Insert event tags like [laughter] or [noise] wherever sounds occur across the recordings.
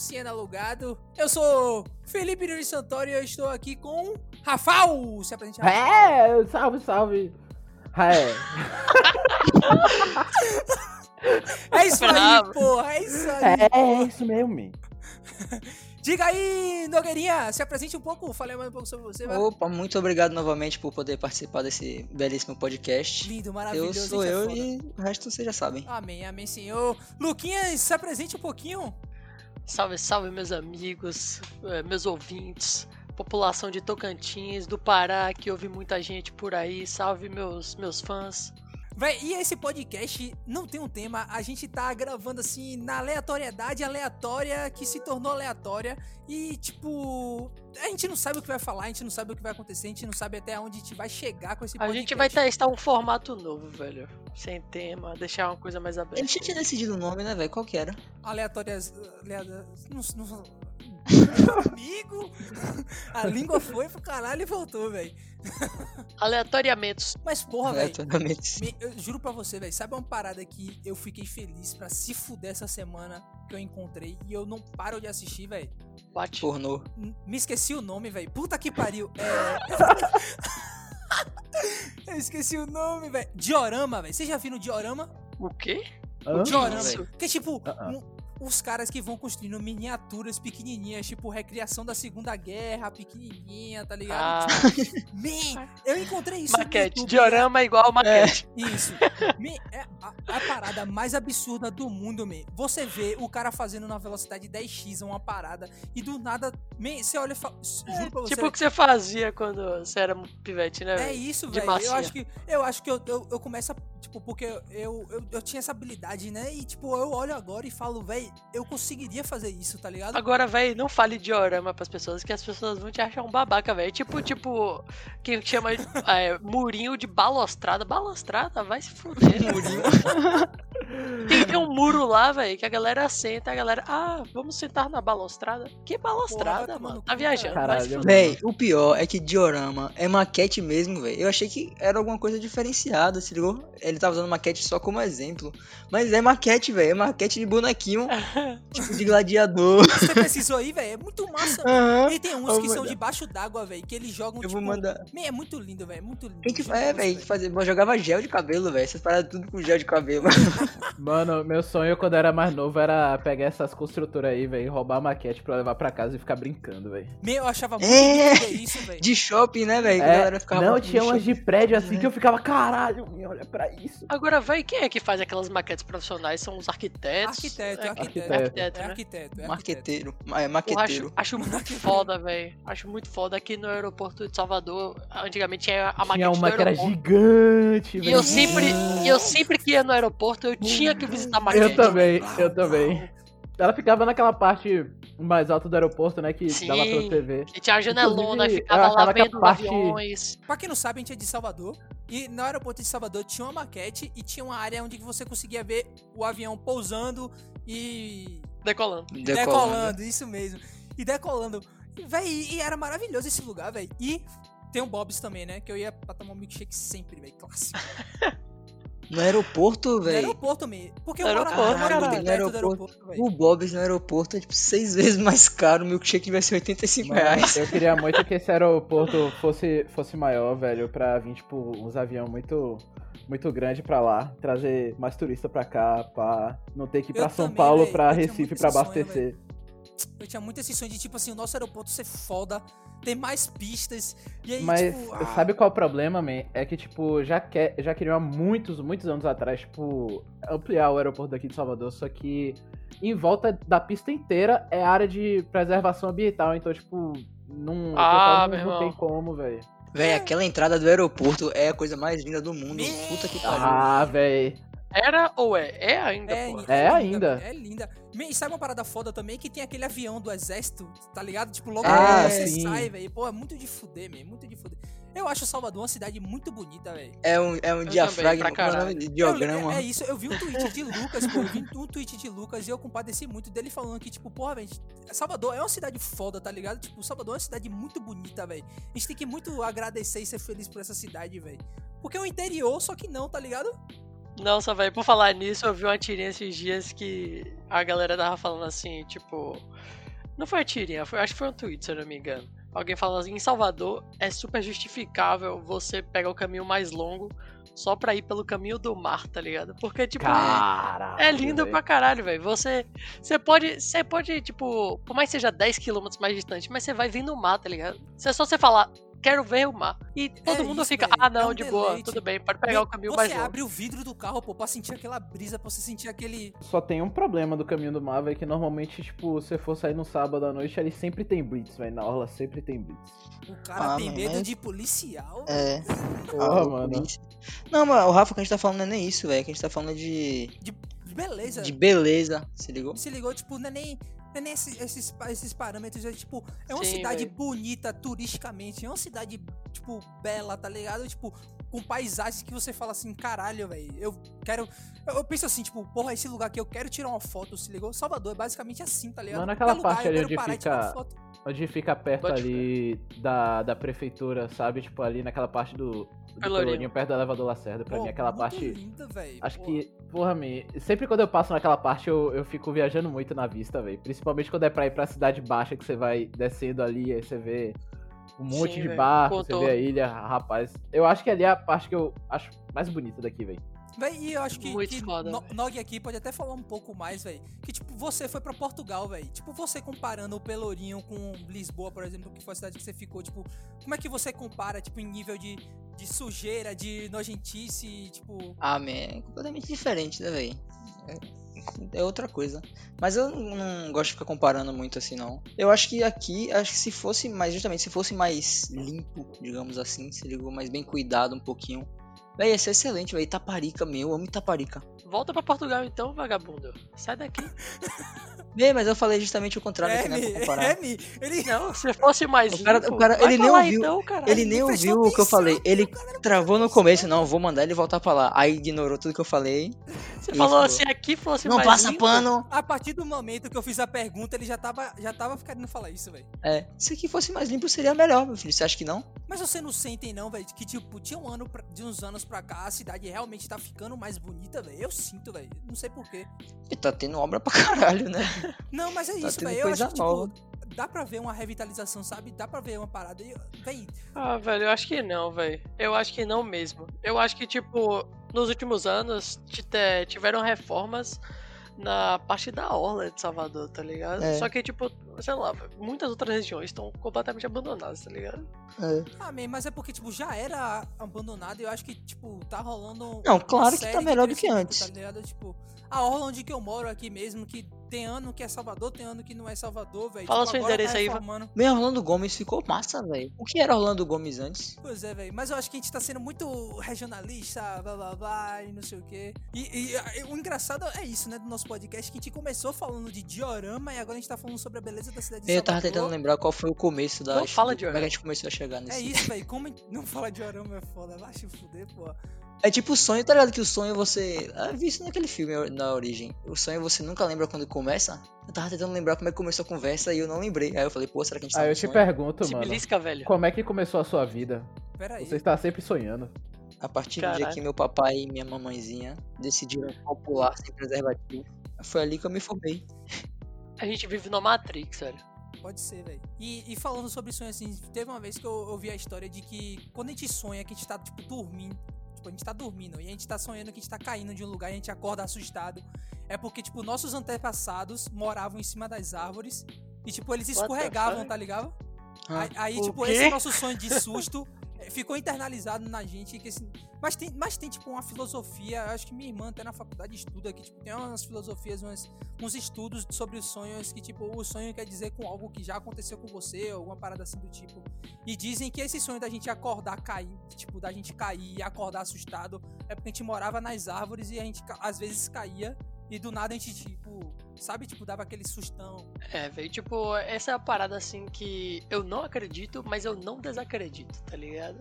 Cena Alugado. Eu sou Felipe Nunes Santoro e eu estou aqui com Rafael! Se apresente, Rafael. É, salve, salve. É. [laughs] É isso aí, porra, é isso aí. É, é isso mesmo. [laughs] Diga aí, Nogueirinha, se apresente um pouco, fale mais um pouco sobre você. vai. Opa, muito obrigado novamente por poder participar desse belíssimo podcast. Lindo, Eu maravilhoso. sou gente, é eu foda. e o resto vocês já sabem. Amém, amém, senhor. Luquinhas, se apresente um pouquinho. Salve, salve, meus amigos, eh, meus ouvintes, população de Tocantins, do Pará, que ouve muita gente por aí. Salve, meus, meus fãs. Véi, e esse podcast não tem um tema, a gente tá gravando assim na aleatoriedade aleatória que se tornou aleatória e tipo, a gente não sabe o que vai falar, a gente não sabe o que vai acontecer, a gente não sabe até onde a gente vai chegar com esse A podcast. gente vai testar um formato novo, velho. Sem tema, deixar uma coisa mais A gente aberta. tinha decidido o nome, né, velho? Qual que era? aleatórias, aleatórias não, não, [laughs] amigo, a língua foi pro caralho e voltou, velho. Aleatoriamentos. Mas porra, velho, Aleatoriamente. Me- Eu juro pra você, velho. Sabe uma parada que eu fiquei feliz pra se fuder essa semana que eu encontrei e eu não paro de assistir, velho? Bate. Pornô. Me esqueci o nome, velho. Puta que pariu. É. [laughs] eu esqueci o nome, velho. Diorama, velho. Vocês já viram Diorama? O quê? Hã? Diorama. Que é tipo. Ah. um- os caras que vão construindo miniaturas pequenininhas, tipo recriação da Segunda Guerra, pequenininha, tá ligado? Ah, Tipo, man, [laughs] eu encontrei isso no maquete. YouTube, Diorama igual maquete. Isso. Me- é a, a parada mais absurda do mundo, me. Você vê o cara fazendo na velocidade 10x uma parada e do nada, me, você olha e fala, juro pra você. Tipo o que você fazia quando você era um pivete, né? é isso, de velho. Eu acho que eu acho que eu, eu, eu começo a, tipo, porque eu, eu, eu tinha essa habilidade, né? E tipo, eu olho agora e falo, velho, eu conseguiria fazer isso, tá ligado? Agora, velho, não fale diorama pras pessoas, que as pessoas vão te achar um babaca, velho. Tipo, tipo, quem chama [laughs] é, murinho de balustrada. Balustrada? Vai se fuder. Murinho. [laughs] tem, tem um muro lá, velho, que a galera senta, a galera, ah, vamos sentar na balustrada. Que Porra, balustrada, tomar mano? no Tá viajando, caralho. Véi, o pior é que diorama é maquete mesmo, velho. Eu achei que era alguma coisa diferenciada, se ligou? Ele tava usando maquete só como exemplo. Mas é maquete, velho. É maquete de bonequinho, [laughs] tipo de gladiador. Você precisou aí, velho? É muito massa, velho. E tem uns que vou são mandar. debaixo d'água, velho, que eles jogam, Eu tipo... vou mandar. Man, é muito lindo, velho, é muito lindo. Quem que Juro é, velho? que fazia- Eu jogava gel de cabelo, velho. Essas paradas tudo com gel de cabelo. [laughs] Mano, meu sonho quando eu era mais novo era pegar essas construtoras aí, velho, roubar a maquete pra levar pra casa e ficar brincando, velho. Man, eu achava muito É. lindo ver isso, velho. De shopping, né, velho? Que É, não, tinha umas de prédio assim que eu ficava, caralho, me olha pra isso. Agora, velho, quem é que faz aquelas maquetes profissionais? São os arquitetos? Arquiteto, É, arquiteto. arquiteto, É né? arquiteto, é arquiteto. Marqueteiro. É, Porra, acho, maqueteiro. acho muito [laughs] foda, velho. Acho muito foda. Aqui no aeroporto de Salvador, antigamente tinha a maquete Tinha uma do que era gigante, E velho. eu sempre, e eu sempre que ia no aeroporto, eu tinha que visitar a maquete. Eu também, eu também. Ela ficava naquela parte mais alta do aeroporto, né, que Sim. dava pra você ver. E tinha a janelona, Inclusive, ficava lá vendo parte- aviões. Pra quem não sabe, a gente é de Salvador. E no aeroporto de Salvador tinha uma maquete e tinha uma área onde você conseguia ver o avião pousando e Decolando. decolando, isso mesmo. E decolando. Véi, e e era maravilhoso esse lugar, velho. E tem o Bob's também, né? Que eu ia pra tomar um milkshake sempre, velho. Clássico. [laughs] No aeroporto, No velho. aeroporto mesmo. Porque No aeroporto, eu moro muito caralho. perto No aeroporto, velho. O Bob's no aeroporto é tipo seis [laughs] vezes mais caro. O milkshake vai ser 85 Mano, reais. eu queria muito que esse aeroporto fosse, fosse maior, velho, pra vir, tipo, uns aviões muito, muito grande pra lá, trazer mais turista pra cá, pra não ter que ir Eu pra São também, Paulo, tinha Recife pra esse sonho, abastecer. Eu tinha muito esse sonho de, tipo assim, o nosso aeroporto ser foda, ter mais pistas. E aí, Mas tipo. ah, sabe qual é o problema, man? É que, tipo, já, quer, já queriam há muitos, muitos anos atrás, tipo, ampliar o aeroporto daqui de Salvador, só que em volta da pista inteira é área de preservação ambiental, então, tipo, não, Ah, não, não tem como, velho. Véi, aquela entrada do aeroporto é a coisa mais linda do mundo. Puta que pariu. Ah, velho. Era ou é? É ainda, É, pô. É linda, ainda. velho, É linda. Me- E sabe uma parada foda também? Que tem aquele avião do exército, tá ligado? Tipo, logo Ah, você sim. sai, velho. Pô, é muito de fuder, man. Muito de fuder. Eu acho Salvador uma cidade muito bonita, velho. É um, é um diafragma, pra é caralho. diograma. Eu- é isso, eu vi um tweet de Lucas, pô. Eu vi um tweet de Lucas e eu compadeci muito dele falando que, tipo, porra, velho, Salvador é uma cidade foda, tá ligado? Tipo, Salvador é uma cidade muito bonita, velho. A gente tem que muito agradecer e ser feliz por essa cidade, velho. Porque é o interior, só que não, tá ligado? Nossa, velho, por falar nisso, eu vi uma tirinha esses dias que a galera tava falando assim, tipo. Não foi a tirinha, foi, acho que foi um tweet, se eu não me engano. Alguém falando assim, em Salvador é super justificável você pegar o caminho mais longo só pra ir pelo caminho do mar, tá ligado? Porque, tipo, Caralho. é lindo velho. pra caralho, velho. Você, você pode, você pode, tipo, por mais que seja 10km mais distante, mas você vai vir no mar, tá ligado? Se é só você falar, quero ver o mar. E todo mundo isso, fica, velho. ah, É não, um de boa, tudo bem, pode pegar o caminho você mais longo. abre o vidro do carro, pô, pra sentir aquela brisa, pra você sentir aquele. Só tem um problema do caminho do mar, velho, que normalmente, tipo, se você for sair no sábado à noite, ali sempre tem blitz, velho. Na orla sempre tem blitz. O cara Ah, tem mas- medo de policial. É. Porra, Ah, mano. Não, mas o Rafa, o que a gente tá falando não é nem isso, velho. Que a gente tá falando de, De beleza. de beleza, se ligou? Se ligou, tipo, não é nem. É nem esse- esses, esses parâmetros, é tipo, é uma Sim, cidade véi. bonita turisticamente, é uma cidade, tipo, bela, tá ligado? Tipo, com paisagens que você fala assim, caralho, velho, eu quero. Eu, eu penso assim, tipo, porra, esse lugar aqui eu quero tirar uma foto, se ligou? Salvador é basicamente assim, tá ligado? Mano, aquela Qualquer lugar parte eu ali quero onde parar e tirar uma fica- foto. Onde fica perto Pode ali da, da prefeitura, sabe? Tipo, ali naquela parte do, do Pelourinho. Perto do elevador Lacerda. Pra Pô, mim, aquela muito parte. linda, véi, Acho pô. que, porra, me... sempre quando eu passo naquela parte eu, eu fico viajando muito na vista, velho. Principalmente quando é pra ir pra cidade baixa, que você vai descendo ali, aí você vê um monte Sim, de barco, você vê a ilha, rapaz. Eu acho que ali é a parte que eu acho mais bonita daqui, velho. Véi, e eu acho que, Muito que foda, No- véi. Nog aqui pode até falar um pouco mais, velho. Que, tipo, você foi pra Portugal, velho. Tipo, você comparando o Pelourinho com Lisboa, por exemplo, que foi a cidade que você ficou, tipo, como é que você compara, tipo, em nível de, de sujeira, de nojentice, tipo... Ah, man, é completamente diferente, né, velho? É, outra coisa. Mas eu não, não gosto de ficar comparando muito assim, não. Eu acho que aqui, acho que se fosse mais, justamente, se fosse mais limpo, digamos assim, se ligou mais bem cuidado um pouquinho. Véi, ia ser excelente, velho. Itaparica, meu, eu amo Itaparica. Volta pra Portugal então, vagabundo. Sai daqui. [laughs] Bem, mas eu falei justamente o contrário É, aqui, né, pra comparar. é, ele... Não, se fosse mais O cara- limpo, o cara- vai ele nem ouviu- então, cara. Ele nem ouviu o que eu falei. Ele cara travou no começo, não, vou mandar ele voltar pra lá. Aí ignorou tudo que eu falei. Você falou pô. se aqui fosse Não mais passa limpo, pano. A partir do momento que eu fiz a pergunta, ele já tava, já tava querendo falar isso, velho. É, se aqui fosse mais limpo seria melhor, meu filho. Você acha que não? Mas você não sentem não, velho, que tipo, tinha um ano pra- de uns anos pra cá, a cidade realmente tá ficando mais bonita, velho. Eu sinto, velho. Não sei porquê. E tá tendo obra pra caralho, né? Não, mas é Tá isso, velho. Eu coisa acho que, nova. tipo, dá pra ver uma revitalização, sabe? Dá pra ver uma parada. E, Véi, Ah, velho, eu acho que não, velho. Eu acho que não mesmo. Eu acho que, tipo, nos últimos anos tiveram reformas na parte da orla de Salvador, tá ligado? É. Só que, tipo, sei lá, muitas outras regiões estão completamente abandonadas, tá ligado? É. ah, man, mas é porque, tipo, já era abandonado e eu acho que, tipo, tá rolando. Não, claro que tá melhor do que crescimento, antes. Tá ligado? Tipo, a orla onde que eu moro aqui mesmo, que tem ano que é Salvador, tem ano que não é Salvador, velho. Fala tipo, seu endereço tá aí, reformando. Meu Orlando Gomes ficou massa, velho. O que era Orlando Gomes antes? Pois é, velho. Mas eu acho que a gente tá sendo muito regionalista, blá blá blá, e não sei o quê. E, e, e, o engraçado é isso, né, do nosso podcast, que a gente começou falando de diorama e agora a gente tá falando sobre a beleza da cidade de Eu tava Salvador. tentando lembrar qual foi o começo da. Não fala de Como é que a gente começou a chegar nesse. É isso, velho. Como [laughs] não fala de diorama é foda. Vai se fuder, pô. É tipo o sonho, tá ligado? Que o sonho você. Ah, eu vi isso naquele filme na origem. O sonho você nunca lembra quando começa. Eu tava tentando lembrar como é que começou a conversa e eu não lembrei. Aí eu falei, pô, será que a gente tá Aí eu te sonho? pergunto, Se mano, belisca, velho. como é que começou a sua vida? Pera aí. Você está sempre sonhando. A partir do dia Caralho. que meu papai e minha mamãezinha decidiram popular sem preservativo, foi ali que eu me formei. A gente vive numa Matrix, velho. Pode ser, velho. E, e falando sobre sonho, assim, teve uma vez que eu ouvi a história de que quando a gente sonha que a gente tá, tipo, dormindo. Tipo, a gente tá dormindo e a gente tá sonhando que a gente tá caindo de um lugar e a gente acorda assustado. É porque, tipo, nossos antepassados moravam em cima das árvores e, tipo, eles escorregavam, tá ligado? Ah, Aí, aí, O tipo, quê? esse nosso sonho de susto [laughs] ficou internalizado na gente. Que esse- mas, tem, mas tem, tipo, uma filosofia. Acho que minha irmã até na faculdade estuda que, tipo, tem umas filosofias, uns estudos sobre os sonhos que, tipo, o sonho quer dizer com algo que já aconteceu com você, alguma parada assim do tipo. E dizem que esse sonho da gente acordar cair, tipo, da gente cair e acordar assustado, é porque a gente morava nas árvores e a gente às vezes caía. E do nada a gente, tipo, sabe, tipo, dava aquele sustão. É, velho, tipo, essa é a parada assim que eu não acredito, mas eu não desacredito, tá ligado?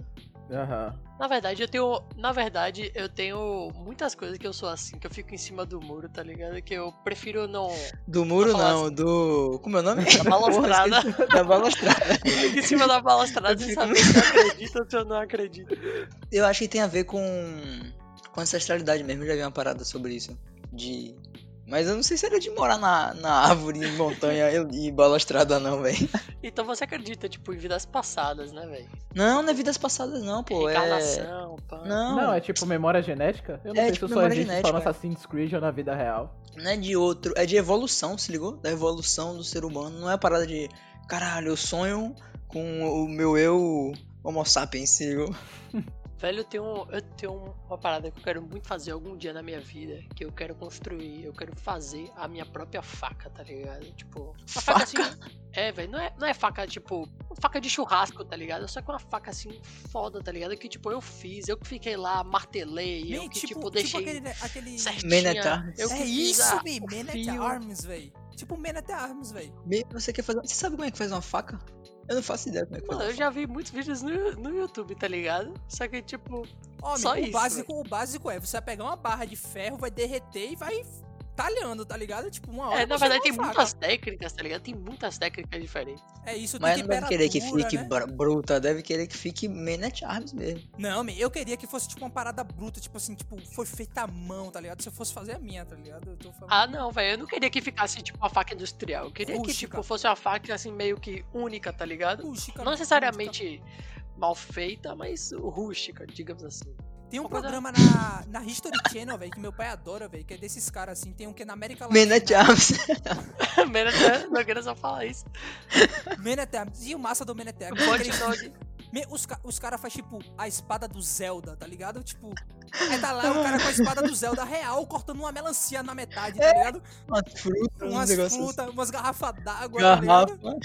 Aham. Na verdade, eu tenho. Na verdade, eu tenho muitas coisas que eu sou assim, que eu fico em cima do muro, tá ligado? Que eu prefiro não. Do muro não, do. Como é o nome? Da. [laughs] Porra, esqueci. [laughs] da balustrada. Fico em cima da balustrada Eu sem fico- saber se eu acredito ou se eu não acredito. Eu acho que tem a ver com. com ancestralidade mesmo, eu já vi uma parada sobre isso. De. Mas eu não sei se era de morar na, na árvore, em montanha e e balustrada, não, velho. [laughs] Então você acredita, tipo, em vidas passadas, né, velho? Não, não é vidas passadas, não, pô. É. Pá. Não, Não, é tipo memória genética? Eu não É sei tipo se só memória existe só genética, no é. Assassin's Creed ou na vida real. não é de outro. É de evolução, se ligou? Da evolução do ser humano. Não é parada de. Caralho, eu sonho com o meu eu Homo sapiens, se ligou? [laughs] Velho, eu tenho, eu tenho uma parada que eu quero muito fazer algum dia na minha vida. Que eu quero construir, eu quero fazer a minha própria faca, tá ligado? Tipo, uma faca, assim. É, velho, não é, não é faca, tipo, faca de churrasco, tá ligado? Só que uma faca assim, foda, tá ligado? Que tipo, eu fiz, eu que fiquei lá, martelei, eu que tipo, tipo, deixei aquele, aquele... at Arms. Eu que É isso, a- man, o Man at. Arms, velho. Tipo Man at Arms, velho. Me- Você quer fazer. Você sabe como é que faz uma faca? Eu não faço ideia como é que. Mano, eu já vi muitos vídeos no, no YouTube, tá ligado? Só que, tipo, Ó, Só o isso, básico, o básico é, você vai pegar uma barra de ferro, vai derreter e vai talhando, tá ligado? Tipo, uma hora é, na verdade tem muitas técnicas, tá ligado? Tem muitas técnicas diferentes. É isso, Mas não deve querer que fique né? bruta, deve querer que fique Man at Arms mesmo. Não, eu queria que fosse tipo uma parada bruta, tipo assim, tipo, foi feita à mão, tá ligado? Se eu fosse fazer a minha, tá ligado? Eu tô falando. Ah, não, velho. Eu não queria que ficasse, tipo, uma faca industrial. Eu queria que, tipo, fosse uma faca, assim, meio que única, tá ligado? Rústica, Não rústica. necessariamente mal feita, mas rústica, digamos assim. Tem um uma coisa- programa na, na History Channel, velho, que meu pai adora, velho, que é desses caras assim. Tem um que é na América Latina. Arms. Menos né? não queria só falar isso. At Arms. E o massa do aquele- dog. Me- Os, os caras fazem, tipo, a espada do Zelda, tá ligado? Tipo, aí tá lá o [laughs] cara com a espada do Zelda real, cortando uma melancia na metade, tá ligado? Umas frutas, Umas frutas, umas garrafas d'água, tá Garrafa. ligado?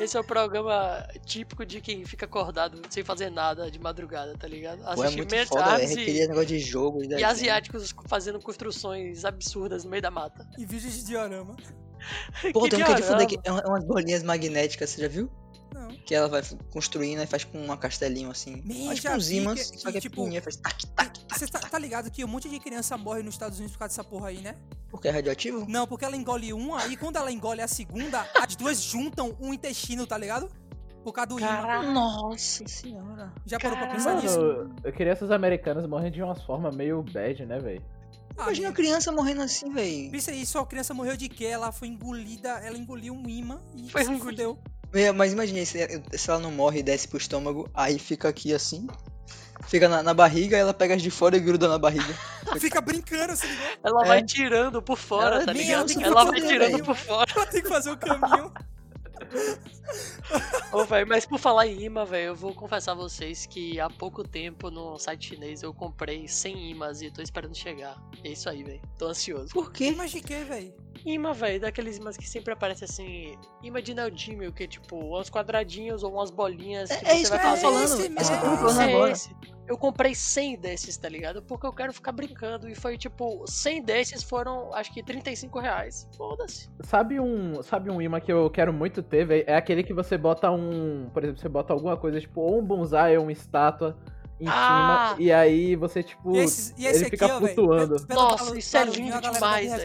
Esse é o programa típico de quem fica acordado sem fazer nada de madrugada, tá ligado? É Assistir foda. Requeria e, negócio de jogo. e asiáticos fazendo construções absurdas no meio da mata. E vídeos de diorama. Pô, tem um que é de fuder que é é umas bolinhas magnéticas, você já viu? Não. Que ela vai construindo e faz com um castelinho assim. Man, Faz com uns vi ímãs, só que é tipo, faz tac, tac. Você tá, tá ligado que um monte de criança morre nos Estados Unidos por causa dessa porra aí, né? Porque é radioativo? Não, porque ela engole uma e quando ela engole a segunda, as duas juntam um intestino, tá ligado? Por causa do imã. Caraca. Nossa senhora. Já parou pra pensar nisso? Mano, eu queria essas americanas morrendo de umas formas meio bad, né, velho? Ah, Imagina a criança morrendo assim, velho. Pensa aí, sua criança morreu de quê? Ela foi engolida, ela engoliu um imã e Foi se fudeu. Mas imagina se, se ela não morre e desce pro estômago, aí fica aqui assim. Fica na, na barriga, aí ela pega as de fora e gruda na barriga. [laughs] Fica brincando, se ligou? Ela É. vai tirando por fora, Ela tá ligado? alta, Ela vai tirando por fora. Ela tem que fazer o caminho. [laughs] Ô, velho, mas por falar em imã, velho, eu vou confessar a vocês que há pouco tempo no site chinês eu comprei 100 imãs e tô esperando chegar. É isso aí, velho. Tô ansioso. Por quê? Mas de quê, velho? Imã, velho, daqueles imãs que sempre aparece assim. Imã de neodímio, que é tipo uns quadradinhos ou umas bolinhas que É, é você isso que vai eu tava fazer. falando. esse É isso que eu mesmo. falando É agora. esse. Eu comprei 100 desses, tá ligado? Porque eu quero ficar brincando. E foi tipo, 100 desses foram, acho que 35 reais. Foda-se. Sabe um, sabe um imã que eu quero muito ter, velho? É aquele que você bota um, por exemplo, você bota alguma coisa, tipo, ou um bonsai ou uma estátua em Ah! cima, e aí você, tipo, E esse, e esse ele aqui, fica ó, flutuando. pe- pelo Nossa, barulho- isso é lindo demais, deve velho.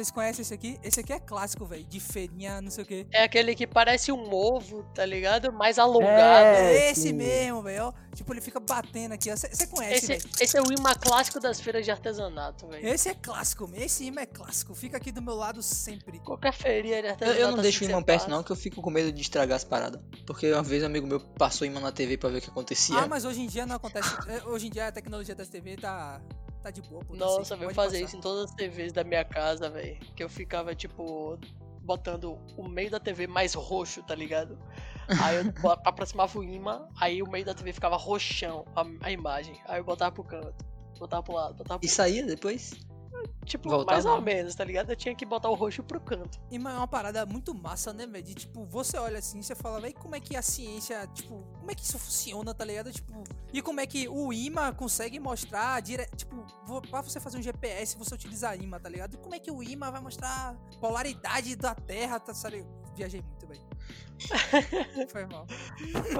Vocês conhecem esse aqui? Esse aqui é clássico, velho. De feirinha, não sei o quê. É aquele que parece um ovo, tá ligado? Mais alongado. É, esse sim. mesmo, velho. ó. Tipo, ele fica batendo aqui. Você conhece, Esse, velho. esse é o imã clássico das feiras de artesanato, velho. Esse é clássico, esse imã é clássico. Fica aqui do meu lado sempre. Qualquer feirinha de Eu, artesanato. eu não assim deixo o que imã perto passa. não, que eu fico com medo de estragar as paradas. Porque uma vez um amigo meu passou imã na TV pra ver o que acontecia. Ah, mas hoje em dia não acontece. é, Hoje em dia a tecnologia das TV tá, tá de boa. pô, tá Nossa, safe, eu fazer passar. isso em todas as TVs da minha casa, velho. Que eu ficava, tipo, botando o meio da TV mais roxo, tá ligado? Aí eu [laughs] aproximava o imã, aí o meio da TV ficava roxão, a, a imagem. Aí eu botava pro canto, botava pro lado, botava pro E saía depois? Tipo, voltava? mais ou menos, tá ligado? Eu tinha que botar o roxo pro canto. Imã é uma parada muito massa, né, velho? De, Tipo, você olha assim, você fala, velho, como é que a ciência, tipo, como é que isso funciona, tá ligado? Tipo, e como é que o imã consegue mostrar, dire... tipo, pra você fazer um GPS, você utilizar imã, tá ligado? E como é que o imã vai mostrar polaridade da Terra, tá sabe? Viajei muito, velho. [laughs] Foi mal.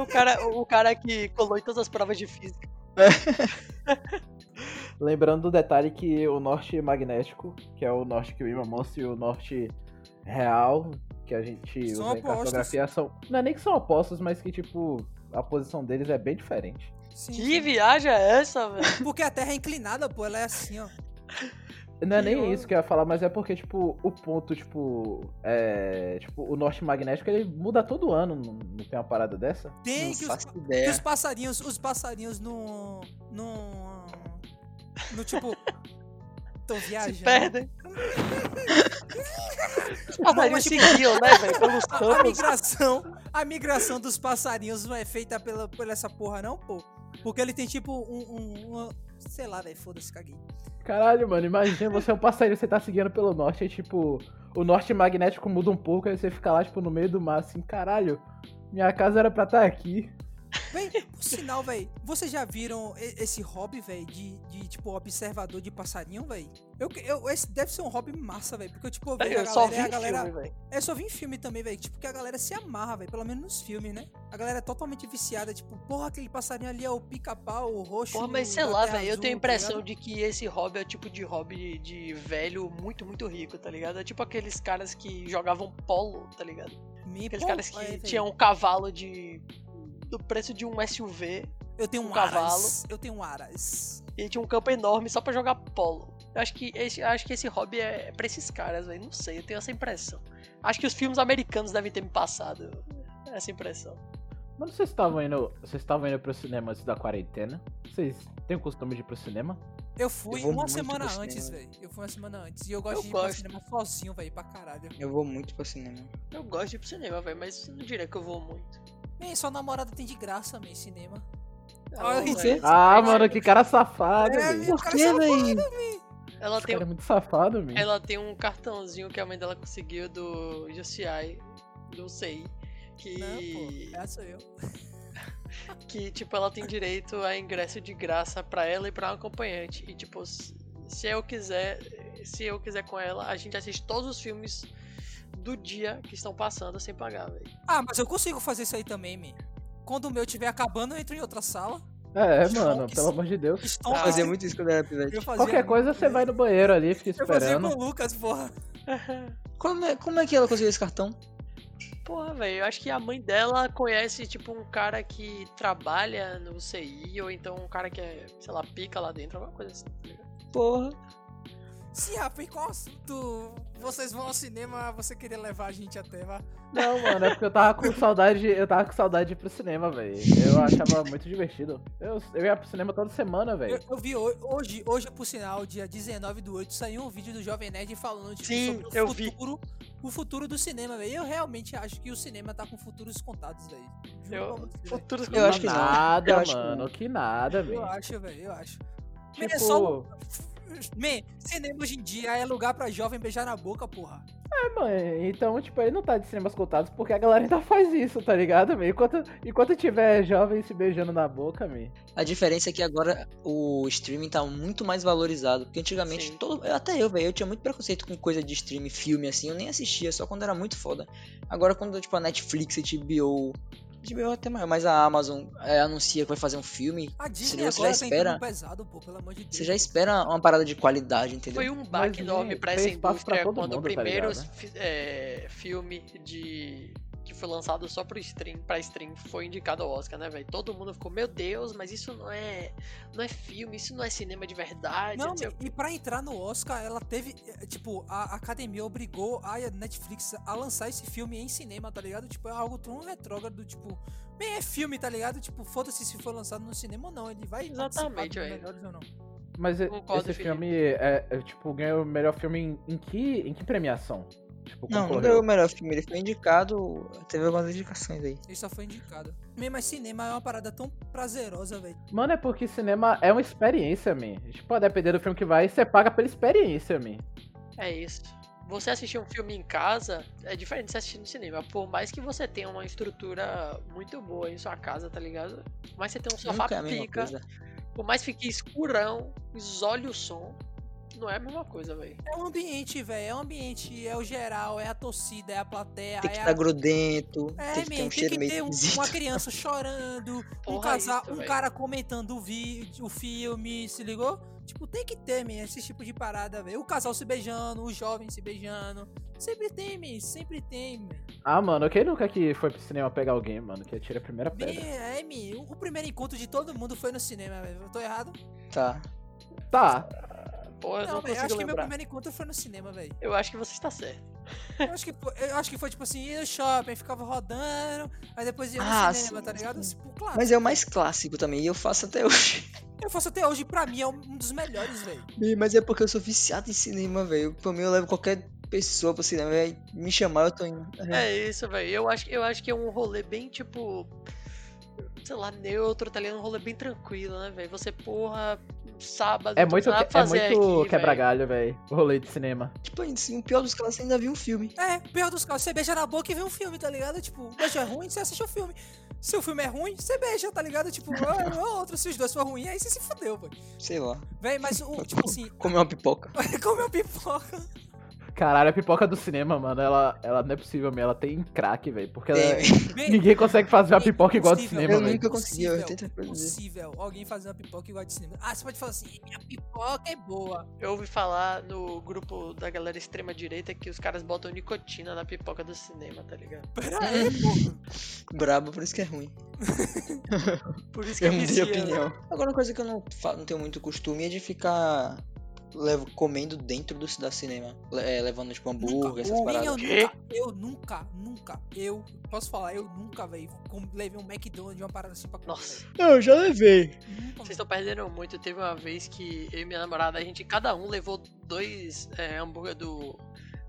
O cara, o cara que colou em todas as provas de física. [laughs] Lembrando do detalhe que o norte magnético, que é o norte que o imã mostra, e o norte real, que a gente São usa em opostos. cartografia, são. Não é nem que são opostos, mas que, tipo, a posição deles é bem diferente. Sim, Que sim. viagem é essa, velho? [laughs] Porque a Terra é inclinada, pô, ela é assim, ó. Não é nem Pior. isso que eu ia falar, mas é porque, tipo, o ponto, tipo. É. Tipo, o norte magnético ele muda todo ano, não, não tem uma parada dessa? Tem Não que os, que os passarinhos, os passarinhos no. no. No tipo. Tão Se viajando. perdem. [laughs] Os passarinhos tipo, seguiam, né, velho? Pelos A, migração, a migração dos passarinhos não é feita pela, por essa porra, não, pô. Porque ele tem tipo um. um- uma- sei lá, velho, foda-se, caguei. Caralho, mano, imagina você é um passarinho, você tá seguindo pelo norte, aí, tipo, o norte magnético muda um pouco, aí você fica lá, tipo, no meio do mar, assim, caralho, minha casa era pra estar aqui. Véi, por sinal, véi, vocês já viram esse hobby, véi, de, de, tipo, observador de passarinho, véi? Eu, eu, esse deve ser um hobby massa, véi, porque, tipo, eu vejo a Eu só galera, vi a galera... filme, velho. Eu só vi em filme também, velho, tipo, que a galera se amarra, velho, pelo menos nos filmes, né? A galera é totalmente viciada, tipo, porra, aquele passarinho ali é o pica-pau, o roxo Porra, mas sei lá, velho, eu tenho a tá impressão ligado? de que esse hobby é o tipo de hobby de velho muito, muito rico, tá ligado? É tipo aqueles caras que jogavam polo, tá ligado? Me Aqueles pô, caras é, que velho. tinham um cavalo de. Do preço de um SUV Eu tenho um, um cavalo. aras, eu tenho um aras. e tinha um campo enorme só pra jogar polo. Eu acho que esse, eu acho que esse hobby é pra esses caras, velho. Não sei, eu tenho essa impressão. Acho que os filmes americanos devem ter me passado essa impressão. Mano, vocês estavam indo. Vocês estavam indo pro cinema antes da quarentena? Vocês têm o costume de ir pro cinema? Eu fui Eu uma semana pro antes, velho. Eu fui uma semana antes. E eu gosto Eu de ir gosto. cinema sozinho, velho, pra caralho. Eu vou muito pro cinema. Eu gosto de ir pro cinema, velho, mas não diria que eu vou muito. Man, sua namorada tem de graça, man, cinema. Não. Ah, mano, que cara safado, É, velho. meu Por que, velho? Ela Esse tem, cara é muito safado, meu. ela tem um cartãozinho que a mãe dela conseguiu do UCI, do UCI, que, Não, pô, essa sou eu. [laughs] que tipo, ela tem direito a ingresso de graça pra ela e pra um acompanhante. E tipo, se eu quiser, se eu quiser com ela, a gente assiste todos os filmes do dia que estão passando sem pagar, velho. Ah, mas eu consigo fazer isso aí também, man. Quando o meu estiver acabando, eu entro em outra sala. É, Stonks. mano, pelo amor de Deus. Estou Ah, Fazia muito isso quando era pivete. Qualquer coisa você vai no banheiro ali, fica Eu fazia esperando. com o Lucas, porra. [laughs] Como é, como é que ela conseguiu esse cartão? Porra, velho, eu acho que a mãe dela conhece, tipo, um cara que trabalha no CI, ou então um cara que é, sei lá, pica lá dentro, alguma coisa assim, tá? Porra. Sim, Rafa, qual assunto vocês vão ao cinema, você queria levar a gente até, vá? Não, mano, é porque eu tava com saudade. Eu tava com saudade de ir pro cinema, velho. Eu achava muito divertido. Eu, eu ia pro cinema toda semana, Eu, velho. eu vi ho- hoje, hoje, por sinal, dia 19 do 8, saiu um vídeo do Jovem Nerd falando tipo, Sim, sobre eu o vi. futuro, o futuro do cinema, velho. Eu realmente acho que o cinema tá com futuros contados, velho. Juro Eu, futuros Eu acho que. Nada, Eu acho que mano, que nada, Eu velho. acho, velho, eu acho. Tipo, é só- Man, cinema hoje em dia é lugar pra jovem beijar na boca, porra. é, mano, então, tipo, ele não tá de cinemas contados porque a galera ainda faz isso, tá ligado, meu? Enquanto, enquanto tiver jovem se beijando na boca, meu. A diferença é que agora o streaming tá muito mais valorizado. Porque antigamente, Sim. todo, até eu, velho, eu tinha muito preconceito com coisa de streaming, filme, assim. Eu nem assistia, só quando era muito foda. Agora, quando, tipo, a Netflix, a HBO. HBO é até maior, mas a Amazon é, anuncia que vai fazer um filme. A Disney você agora já tá espera- pesado, pô, pelo amor de Deus. Você já espera uma parada de qualidade, entendeu? Foi um baque enorme né, pra essa pra indústria todo quando o mundo, tá primeiro ligado, né? é, filme de foi lançado só pro stream, pra stream, foi indicado ao Oscar, né, velho? Todo mundo ficou, meu Deus, mas isso não é, não é filme, isso não é cinema de verdade. Não, o e pra entrar no Oscar, ela teve. eh, Tipo, a academia obrigou a Netflix a lançar esse filme em cinema, tá ligado? Tipo, é algo tão retrógrado, tipo. Bem, é filme, tá ligado? Tipo, foda-se se for lançado no cinema ou não. Ele vai. Exatamente, melhores ou não. Mas Concordo, esse filme é, é, tipo, ganhou o melhor filme em, em que, em que premiação? Tipo, Não, não ganhou o melhor filme, ele foi indicado. Teve algumas indicações aí. Ele só foi indicado. Mas cinema é uma parada tão prazerosa, velho. Mano, é porque cinema é uma experiência, man. Tipo, a depender do filme que vai, você paga pela experiência, man. É isso. Você assistir um filme em casa é diferente de você assistir no cinema. Por mais que você tenha uma estrutura muito boa em sua casa, tá ligado? Por mais que você tenha um sofá Nunca é pica, coisa. por mais que fique escurão, isole o som, não é a mesma coisa, velho. É um ambiente, velho. É um ambiente, é o geral, é a torcida, é a plateia. Tem que é estar a... grudento, É, tem que ter um tem que ter um- uma criança chorando, [laughs] um, Porra, casal, isso, um cara comentando o, vídeo, o filme, se ligou? Tipo, tem que ter, man, esse tipo de parada, velho. O casal se beijando, o jovem se beijando. Sempre tem, man, sempre tem, man. Ah, mano, quem nunca que foi pro cinema pegar alguém, mano, que atira a primeira Man, pedra? é, man, o primeiro encontro de todo mundo foi no cinema, velho. Eu tô errado? Tá. Tá, Pô, eu não, Não, velho, eu consigo acho que meu lembrar. primeiro encontro foi no cinema, velho. Eu acho que você está certo. Eu acho que foi, eu acho que foi tipo assim, ia no shopping, ficava rodando, aí depois ia no Ah, cinema, sim, tá ligado? sim. Tipo, claro. Mas é o mais clássico também, e eu faço até hoje. Eu faço até hoje, pra mim, é um dos melhores, velho. Mas é porque eu sou viciado em cinema, velho. Pra mim, eu levo qualquer pessoa pro cinema, véi. Me chamar, eu tô indo. É isso, velho. Eu acho, eu acho que é um rolê bem, tipo. Sei lá, neutro, tá ligado? Um rolê bem tranquilo, né, velho? Você, porra, sábado. é muito, é fazer muito aqui, quebra-galho, velho, o rolê de cinema. Tipo, assim, o pior dos casos, você ainda viu um filme. É, pior dos casos, você beija na boca e vê um filme, tá ligado? Tipo, o beijo é ruim, você assiste o filme. Se o filme é ruim, você beija, tá ligado? Tipo, [laughs] ah, ah, outro, se os dois for ruim, aí você se fudeu, velho. Sei lá. Véi, mas o, tipo assim, Comer uma pipoca. [laughs] comeu pipoca. Caralho, a pipoca do cinema, mano, ela, ela não é possível mesmo, ela tem craque, velho, porque ela, ninguém consegue fazer uma pipoca igual a do cinema, Eu velho. nunca consegui, eu Impossível, tento produzir. impossível alguém fazer uma pipoca igual a de cinema. Ah, você pode falar assim, minha pipoca é boa. Eu ouvi falar no grupo da galera extrema-direita que os caras botam nicotina na pipoca do cinema, tá ligado? Pera [laughs] aí, pô. Brabo, por isso que é ruim. [laughs] Por isso que Eu é vicia, né? opinião. Agora, uma coisa que eu não, não tenho muito costume é de ficar levo, comendo dentro do da cinema. Le- é, levando, tipo, hambúrguer, essas Nunca, paradas. eu nunca, eu nunca, nunca, eu posso falar, eu nunca, velho, levei um McDonald's, uma parada assim pra comer. Nossa. Não, eu já levei. Vocês estão perdendo muito. Teve uma vez que eu e minha namorada, a gente, cada um levou dois é, hambúrguer do.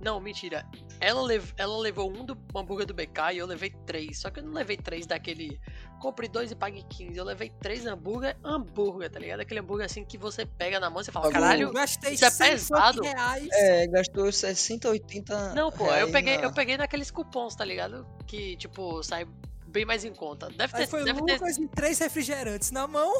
Não, mentira. Ela, lev... ela levou um do hambúrguer do BK e eu levei três. Só que eu não levei três daquele. Compre dois e pague 15. Eu levei três hambúrguer, hambúrguer, tá ligado? Aquele hambúrguer assim que você pega na mão e você fala, caralho. Gastei Isso é 100 pesado. reais. É, gastou 60, 80. Não, pô, eu peguei, na- eu peguei naqueles cupons, tá ligado? Que, tipo, sai bem mais em conta. Deve Aí ter, foi deve ter Lucas e três refrigerantes na mão.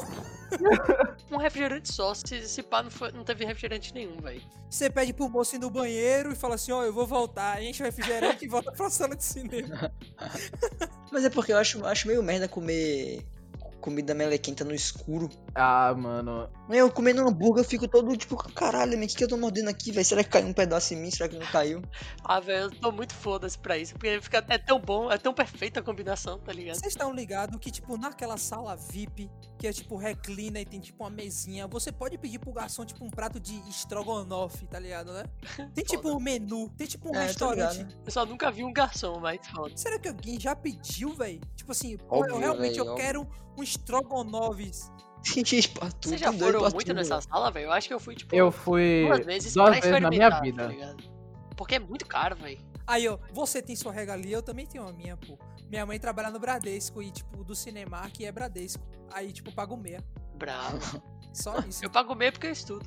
um refrigerante só. Se, se pá, não, foi- não teve refrigerante nenhum, velho. Você pede pro moço ir no banheiro e fala assim, ó, eu vou voltar. Enche o refrigerante e volta pra sala de cinema. [laughs] Mas é porque eu acho, acho meio merda comer comida melequenta no escuro. Ah, mano, Eu comendo hambúrguer, eu fico todo tipo, caralho, o que, que eu tô mordendo aqui, velho? Será que caiu um pedaço em mim? Será que não caiu? Ah, velho, eu tô muito foda-se pra isso. Porque fica, é tão bom, é tão perfeita a combinação, tá ligado? Vocês estão ligados que, tipo, naquela sala VIP, que é tipo reclina e tem tipo uma mesinha, você pode pedir pro garçom, tipo, um prato de estrogonofe, tá ligado, né? Tem tipo um menu, tem tipo um É, restaurante. Eu só nunca vi um garçom, mas foda. Será que alguém já pediu, velho? Tipo assim, pô, Óbvio, eu realmente véi, eu óbvio. quero um estrogonofe. [laughs] Tudo, Vocês já tem doido foram muito tudo, nessa velho. sala, velho? Eu acho que eu fui, tipo, eu fui duas vezes duas pra vezes na minha experimentar, vida. tá ligado? Porque é muito caro, velho. Aí, ó, você tem sua regalia, eu também tenho a minha, pô. Minha mãe trabalha no Bradesco e, tipo, do Cinemark é Bradesco. Aí, tipo, pago meia. Bravo. Só isso. Eu pago meio porque eu estudo.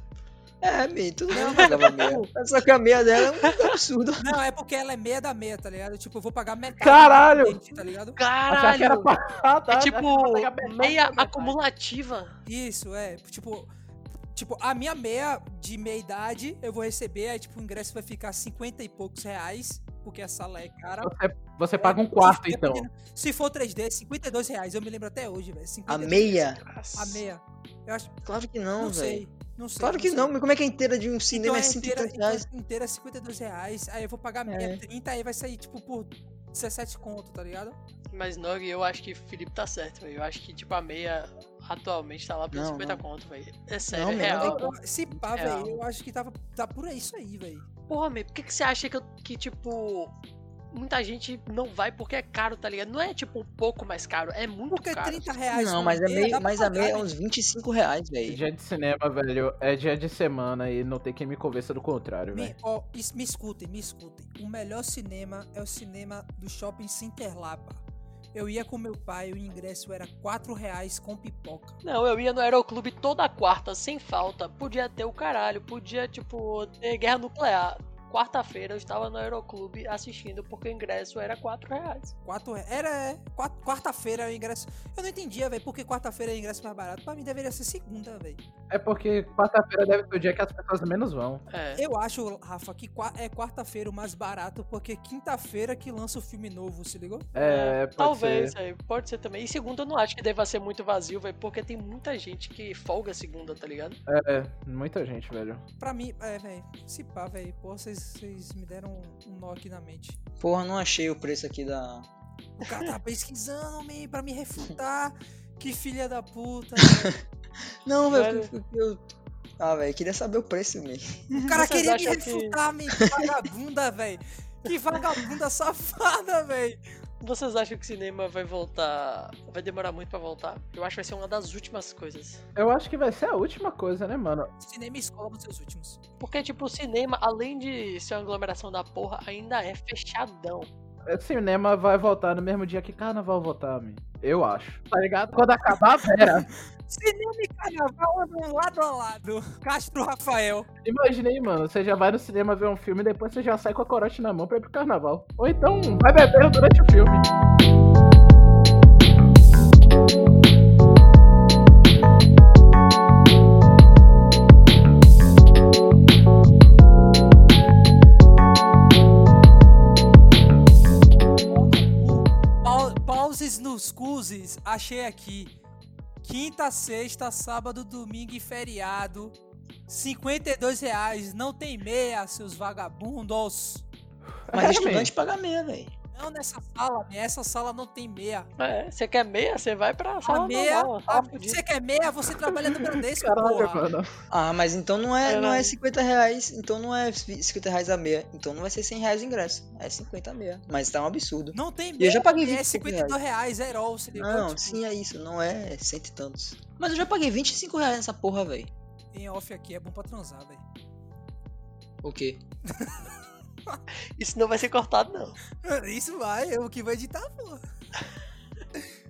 É, man, tudo bem, Não, eu pagava meia. Só que a meia dela é um [laughs] absurdo. Não, é porque ela é meia da meia, tá ligado? Tipo, eu vou pagar metade. Caralho! Tá ligado? Era Caralho! pra... Ah, tá, É tipo meia acumulativa. Isso, é. Tipo, tipo, a minha meia de meia idade eu vou receber, aí, tipo, o ingresso vai ficar 50 e poucos reais, porque a sala é cara. Você, você paga um quarto, então. Dependendo- Se for 3D, 52 reais. Eu me lembro até hoje, velho. A 52 meia? A meia. Eu acho. Claro que não, Não, velho. sei. Não sei. Claro que sei. não, mas como é que a inteira de um cinema Então é é 130 inteira, reais? então inteira é 52 reais. Aí eu vou pagar meia É. 30, aí vai sair, tipo, por 17 conto, tá ligado? Mas, Nog, eu acho que o Felipe tá certo, velho. Eu acho que, tipo, a meia atualmente tá lá por Não, 50 não. conto, velho. É sério, Não, é meu, real. Se pá, velho, eu acho que tava, tá por aí isso aí, velho. Porra, meu, por que, que você acha que, eu- que, tipo, muita gente não vai porque é caro, tá ligado? Não é, tipo, um pouco mais caro, é muito Porque caro. 30 reais. Não, mas, é meio, mas a meia é pagar, uns 25 reais, velho. Dia de cinema, velho, é dia de semana e não tem quem me convença do contrário, Me, velho. ó, es- me escutem, me escutem. O melhor cinema é o cinema do shopping Cinterlapa. Eu ia com meu pai, o ingresso era 4 reais com pipoca. Não, eu ia no Aeroclube toda quarta, sem falta. Podia ter o caralho, podia, tipo, ter guerra nuclear. Quarta-feira eu estava no Aeroclube assistindo porque o ingresso era 4 reais. Quatro, era é, quarta-feira o ingresso. Eu não entendia, velho, porque quarta-feira é o ingresso mais barato. Pra mim deveria ser segunda, velho. É porque quarta-feira deve ser o dia que as pessoas menos vão. É. Eu acho, Rafa, que é quarta-feira o mais barato, porque quinta-feira que lança o filme novo, se ligou? É, pode Talvez, ser. velho. Pode ser também. E segunda eu não acho que deva ser muito vazio, velho, porque tem muita gente que folga segunda, tá ligado? É, muita gente, velho. Pra mim, é, velho, se pá, velho. Pô, vocês, vocês me deram um nó aqui na mente. Porra, não achei o preço aqui da. O cara tá [laughs] pesquisando, man, pra me refutar. Que filha da puta, velho. [laughs] Não, velho. Porque eu- Ah, velho, queria saber o preço, man. O cara [laughs] Vocês queria me que- refutar, man. Que vagabunda, velho. Que vagabunda safada, velho. Vocês acham que o cinema vai voltar. Vai demorar muito pra voltar? Eu acho que vai ser uma das últimas coisas. Eu acho que vai ser a última coisa, né, mano? Cinema e escola vão ser os últimos. Porque, tipo, o cinema, além de ser uma aglomeração da porra, ainda é fechadão. O cinema vai voltar no mesmo dia que carnaval voltar, man. Eu acho. Tá ligado? Quando acabar a Vera. [laughs] Cinema e carnaval andam lado a lado. Castro Rafael. Imagina aí, mano. Você já vai no cinema ver um filme e depois você já sai com a corote na mão pra ir pro carnaval. Ou então vai bebendo durante o filme. Pau- Pauses nos cuses, achei aqui. Quinta, sexta, sábado, domingo e feriado. 52 reais, não tem meia, seus vagabundos. Mas É, estudante paga meia, velho. Não nessa sala, essa sala não tem meia. É, você quer meia? Você vai pra A sala meia, normal, a- sala fudida. você quer meia, você trabalha no Bradesco, Caralho, porra. mano. Ah, mas então não é, É, não é não. 50 reais. Então não é 50 reais a meia. Então não vai ser 100 reais o ingresso. É 50 a meia. Mas tá um absurdo. Não tem eu meia, já paguei é 25 52 reais, zero, se ligou? Não, Tipo, sim, é isso. Não é cento e tantos. Mas eu já paguei 25 reais nessa porra, velho. Em off aqui, é bom pra transar, velho. O quê? [laughs] [laughs] Isso não vai ser cortado, não. Isso vai, eu que vou editar, porra.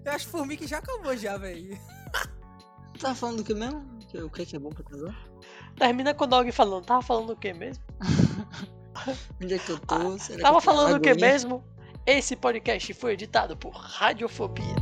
Eu acho que Formiga já acabou já, velho. Tava falando do que mesmo? Que- O que que é bom pra casar? Termina com o Dog falando. Tava falando o que mesmo? [laughs] Onde é que eu tô? Será que Tava eu na falando o que mesmo? Esse podcast foi editado por Radiofobia.